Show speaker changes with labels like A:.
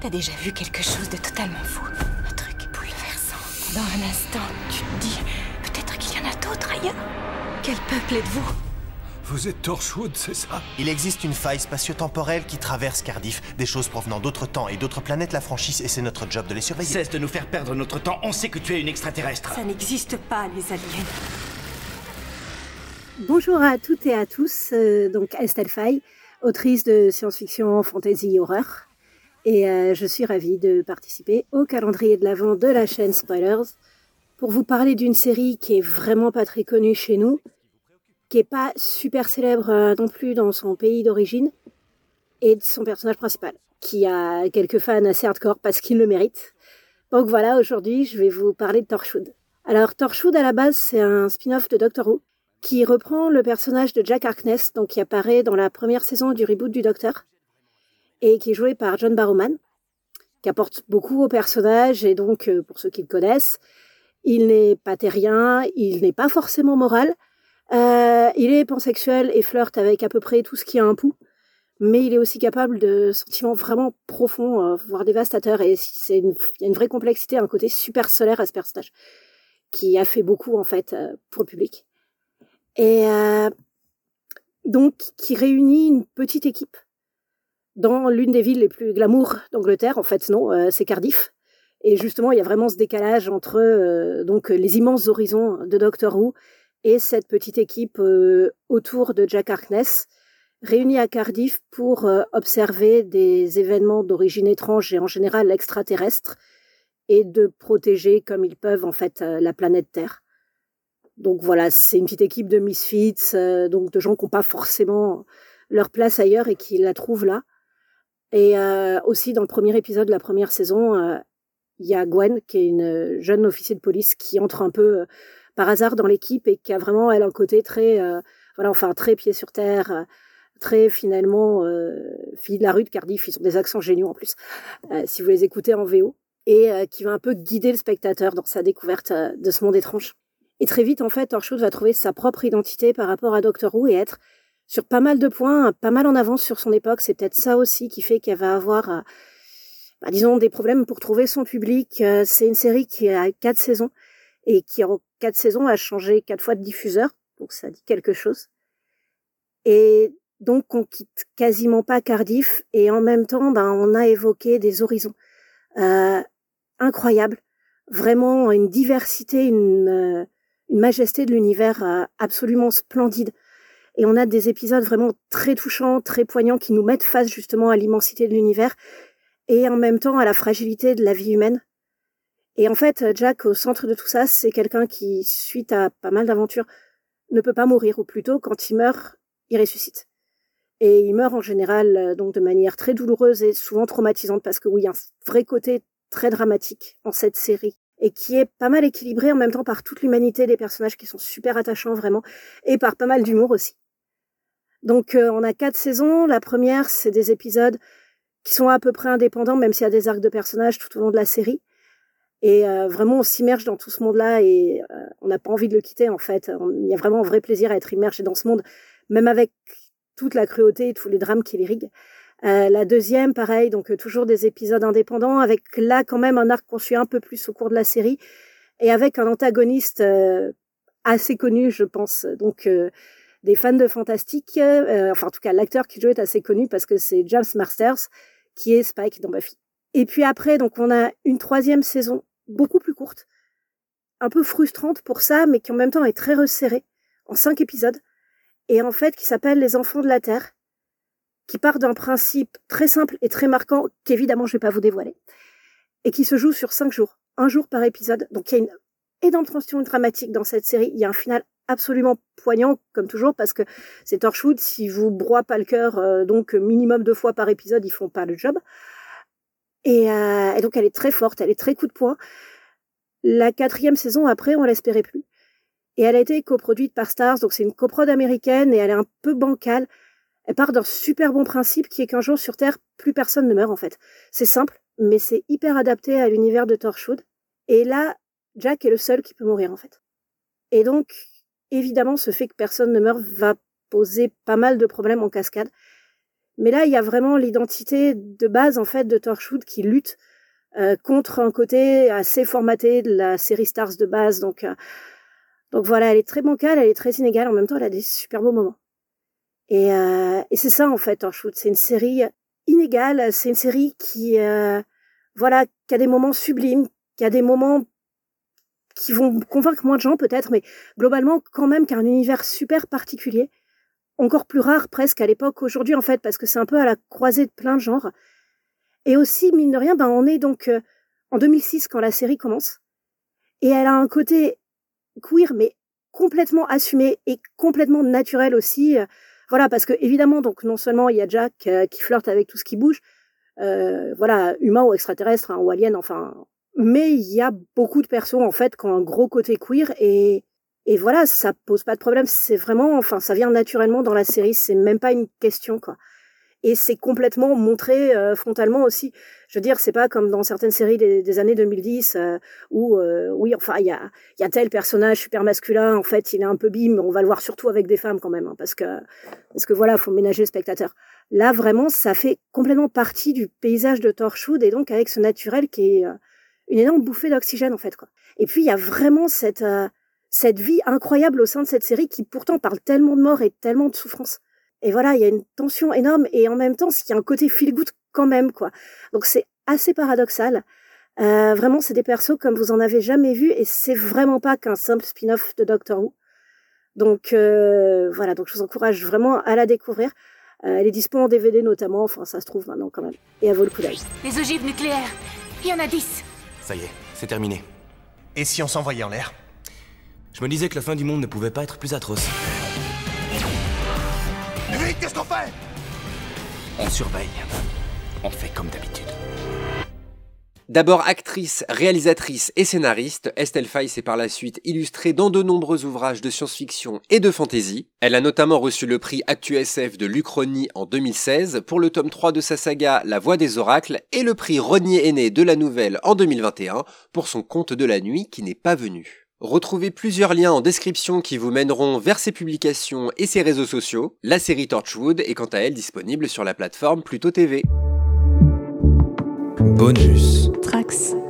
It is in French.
A: T'as déjà vu quelque chose de totalement fou Un truc bouleversant. Dans un instant, tu te dis, peut-être qu'il y en a d'autres ailleurs. Quel peuple êtes-vous
B: Vous êtes Torchwood, c'est ça
C: Il existe une faille spatio-temporelle qui traverse Cardiff. Des choses provenant d'autres temps et d'autres planètes la franchissent et c'est notre job de les surveiller.
D: Cesse de nous faire perdre notre temps, on sait que tu es une extraterrestre.
A: Ça n'existe pas, les aliens.
E: Bonjour à toutes et à tous, euh, donc Estelle Fay, autrice de science-fiction, fantasy, horreur. Et euh, je suis ravie de participer au calendrier de l'Avent de la chaîne Spoilers pour vous parler d'une série qui est vraiment pas très connue chez nous, qui est pas super célèbre euh, non plus dans son pays d'origine, et de son personnage principal, qui a quelques fans assez hardcore parce qu'il le mérite. Donc voilà, aujourd'hui, je vais vous parler de Torchwood. Alors Torchwood à la base, c'est un spin-off de Doctor Who qui reprend le personnage de Jack Harkness, donc qui apparaît dans la première saison du reboot du Docteur, et qui est joué par John Barrowman, qui apporte beaucoup au personnage, et donc, euh, pour ceux qui le connaissent, il n'est pas terrien, il n'est pas forcément moral, euh, il est pansexuel et flirte avec à peu près tout ce qui a un pouls, mais il est aussi capable de sentiments vraiment profonds, euh, voire dévastateurs, et c'est il y a une vraie complexité, un côté super solaire à ce personnage, qui a fait beaucoup, en fait, pour le public. Et donc qui réunit une petite équipe dans l'une des villes les plus glamour d'Angleterre. En fait, non, euh, c'est Cardiff. Et justement, il y a vraiment ce décalage entre euh, donc les immenses horizons de Doctor Who et cette petite équipe autour de Jack Harkness, réunie à Cardiff pour observer des événements d'origine étrange et en général extraterrestre, et de protéger comme ils peuvent en fait la planète Terre. Donc voilà, c'est une petite équipe de misfits, euh, donc de gens qui n'ont pas forcément leur place ailleurs et qui la trouvent là. Et euh, aussi dans le premier épisode de la première saison, euh, il y a Gwen, qui est une jeune officier de police qui entre un peu par hasard dans l'équipe et qui a vraiment elle un côté très, voilà, enfin très pied sur terre, très finalement fille de la rue de Cardiff. Ils ont des accents géniaux en plus, si vous les écoutez en VO, et qui va un peu guider le spectateur dans sa découverte de ce monde étrange. Et très vite, en fait, Torchwood va trouver sa propre identité par rapport à Doctor Who et être sur pas mal de points, pas mal en avance sur son époque. C'est peut-être ça aussi qui fait qu'elle va avoir, euh, bah, disons, des problèmes pour trouver son public. Euh, c'est une série qui a quatre saisons et qui, en quatre saisons, a changé quatre fois de diffuseur. Donc, ça dit quelque chose. Et donc, on quitte quasiment pas Cardiff et en même temps, ben, on a évoqué des horizons euh, incroyables. Vraiment une diversité, une une majesté de l'univers euh, absolument splendide. Et on a des épisodes vraiment très touchants, très poignants, qui nous mettent face justement à l'immensité de l'univers et en même temps à la fragilité de la vie humaine. Et en fait, Jack, au centre de tout ça, c'est quelqu'un qui, suite à pas mal d'aventures, ne peut pas mourir, ou plutôt, quand il meurt, il ressuscite. Et il meurt en général euh, donc de manière très douloureuse et souvent traumatisante, parce que oui, il y a un vrai côté très dramatique en cette série et qui est pas mal équilibré en même temps par toute l'humanité des personnages qui sont super attachants vraiment et par pas mal d'humour aussi. Donc euh, on a quatre saisons. La première, c'est des épisodes qui sont à peu près indépendants, même s'il y a des arcs de personnages tout au long de la série. Et euh, vraiment, on s'immerge dans tout ce monde-là et euh, on n'a pas envie de le quitter en fait. Il y a vraiment un vrai plaisir à être immergé dans ce monde, même avec toute la cruauté et tous les drames qui l'irriguent. La deuxième, pareil, donc toujours des épisodes indépendants, avec là quand même un arc qu'on suit un peu plus au cours de la série, et avec un antagoniste assez connu, je pense. Donc des fans de fantastique, enfin en tout cas l'acteur qui joue est assez connu parce que c'est James Masters qui est Spike dans Buffy. Et puis après, donc on a une troisième saison beaucoup plus courte, un peu frustrante pour ça, mais qui en même temps est très resserrée en cinq épisodes, et en fait qui s'appelle Les Enfants de la Terre qui part d'un principe très simple et très marquant qu'évidemment je vais pas vous dévoiler et qui se joue sur cinq jours, un jour par épisode. Donc il y a une énorme tension dramatique dans cette série. Il y a un final absolument poignant comme toujours parce que c'est Torchwood. Si vous broie pas le cœur, euh, donc minimum deux fois par épisode, ils font pas le job. Et, euh, et, donc elle est très forte, elle est très coup de poing. La quatrième saison après, on l'espérait plus. Et elle a été coproduite par Stars, donc c'est une coprode américaine et elle est un peu bancale. Elle part d'un super bon principe qui est qu'un jour sur Terre, plus personne ne meurt en fait. C'est simple, mais c'est hyper adapté à l'univers de Torchwood. Et là, Jack est le seul qui peut mourir en fait. Et donc, évidemment, ce fait que personne ne meurt va poser pas mal de problèmes en cascade. Mais là, il y a vraiment l'identité de base en fait de Torchwood qui lutte euh, contre un côté assez formaté de la série Stars de base. Donc, euh, donc voilà, elle est très bancale, elle est très inégale. En même temps, elle a des super beaux moments. Et, euh, et c'est ça en fait Torchwood. C'est une série inégale. C'est une série qui, voilà, qui a des moments sublimes, qui a des moments qui vont convaincre moins de gens peut-être, mais globalement quand même qu'un univers super particulier encore plus rare presque à l'époque aujourd'hui en fait, parce que c'est un peu à la croisée de plein de genres. Et aussi, mine de rien, ben, on est donc euh, en 2006 quand la série commence. Et elle a un côté queer, mais complètement assumé et complètement naturel aussi. Euh, voilà, parce que évidemment, donc non seulement il y a Jack euh, qui flirte avec tout ce qui bouge, voilà, humain ou extraterrestre hein, ou alien, enfin, mais il y a beaucoup de persos en fait qui ont un gros côté queer et et voilà, ça pose pas de problème. C'est vraiment, enfin, ça vient naturellement dans la série. C'est même pas une question, quoi. Et c'est complètement montré euh, frontalement aussi. Je veux dire, c'est pas comme dans certaines séries des, années 2010 euh, où, euh, oui, enfin, il y a, y a tel personnage super masculin. En fait, il est un peu bim, on va le voir surtout avec des femmes quand même, hein, parce que, parce que voilà, faut ménager le spectateur. Là, vraiment, ça fait complètement partie du paysage de Torchwood et donc avec ce naturel qui est une énorme bouffée d'oxygène en fait, quoi. Et puis il y a vraiment cette cette vie incroyable au sein de cette série qui pourtant parle tellement de mort et tellement de souffrance. Et voilà, il y a une tension énorme et en même temps, il y a un côté feel good quand même, quoi. Donc c'est assez paradoxal. Euh, vraiment, c'est des persos comme vous en avez jamais vu et c'est vraiment pas qu'un simple spin-off de Doctor Who. Donc euh, voilà, donc je vous encourage vraiment à la découvrir. Euh, elle est dispo en DVD notamment, enfin ça se trouve maintenant quand même. Et elle vaut le coup d'œil.
A: Les ogives nucléaires, il y en a 10.
C: Ça y est, c'est terminé. Et si on s'envoyait en l'air?
F: Je me disais que la fin du monde ne pouvait pas être plus atroce.
C: Vite, qu'est-ce qu'on fait?
D: On surveille. On fait comme d'habitude.
G: D'abord actrice, réalisatrice et scénariste, Estelle Faye s'est par la suite illustrée dans de nombreux ouvrages de science-fiction et de fantasy. Elle a notamment reçu le prix ActuSF de l'Uchronie en 2016 pour le tome 3 de sa saga La Voix des Oracles et le prix Renier Aîné de la Nouvelle en 2021 pour son conte de la nuit qui n'est pas venu. Retrouvez plusieurs liens en description qui vous mèneront vers ses publications et ses réseaux sociaux. La série Torchwood est quant à elle disponible sur la plateforme Pluto TV.
F: Bonus.
A: Trax.